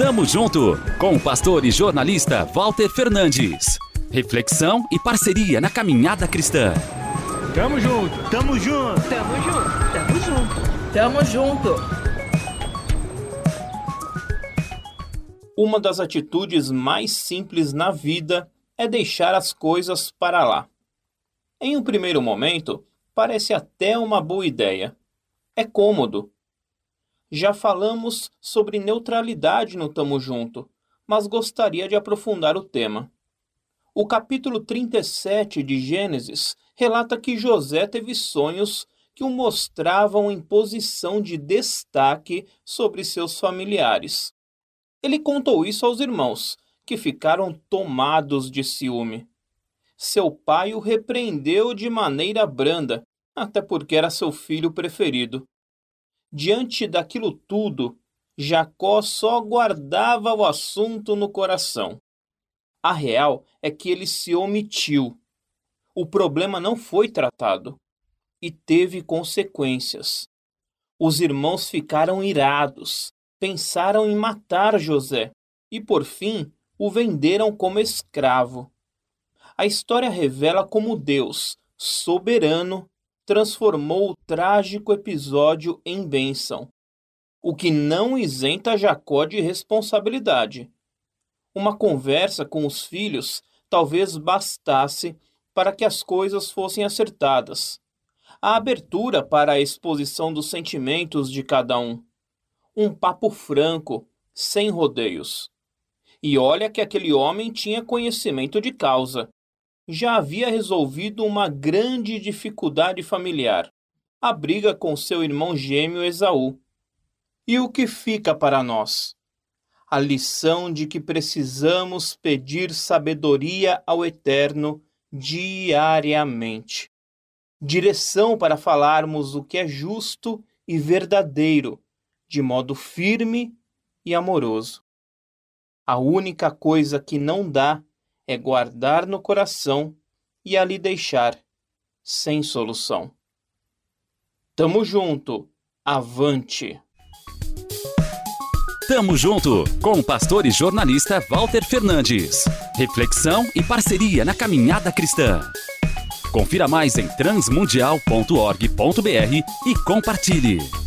Tamo junto com o pastor e jornalista Walter Fernandes. Reflexão e parceria na caminhada cristã. Tamo junto, tamo junto, tamo junto, tamo junto, tamo junto. Uma das atitudes mais simples na vida é deixar as coisas para lá. Em um primeiro momento, parece até uma boa ideia. É cômodo, já falamos sobre neutralidade no Tamo Junto, mas gostaria de aprofundar o tema. O capítulo 37 de Gênesis relata que José teve sonhos que o mostravam em posição de destaque sobre seus familiares. Ele contou isso aos irmãos, que ficaram tomados de ciúme. Seu pai o repreendeu de maneira branda, até porque era seu filho preferido. Diante daquilo tudo, Jacó só guardava o assunto no coração. A real é que ele se omitiu. O problema não foi tratado e teve consequências. Os irmãos ficaram irados, pensaram em matar José e, por fim, o venderam como escravo. A história revela como Deus, soberano, transformou o trágico episódio em bênção, o que não isenta Jacó de responsabilidade. Uma conversa com os filhos talvez bastasse para que as coisas fossem acertadas. A abertura para a exposição dos sentimentos de cada um. Um papo franco, sem rodeios. E olha que aquele homem tinha conhecimento de causa já havia resolvido uma grande dificuldade familiar, a briga com seu irmão gêmeo Esaú. E o que fica para nós? A lição de que precisamos pedir sabedoria ao Eterno diariamente. Direção para falarmos o que é justo e verdadeiro, de modo firme e amoroso. A única coisa que não dá é guardar no coração e ali deixar, sem solução. Tamo junto, avante! Tamo junto com o pastor e jornalista Walter Fernandes. Reflexão e parceria na caminhada cristã. Confira mais em transmundial.org.br e compartilhe.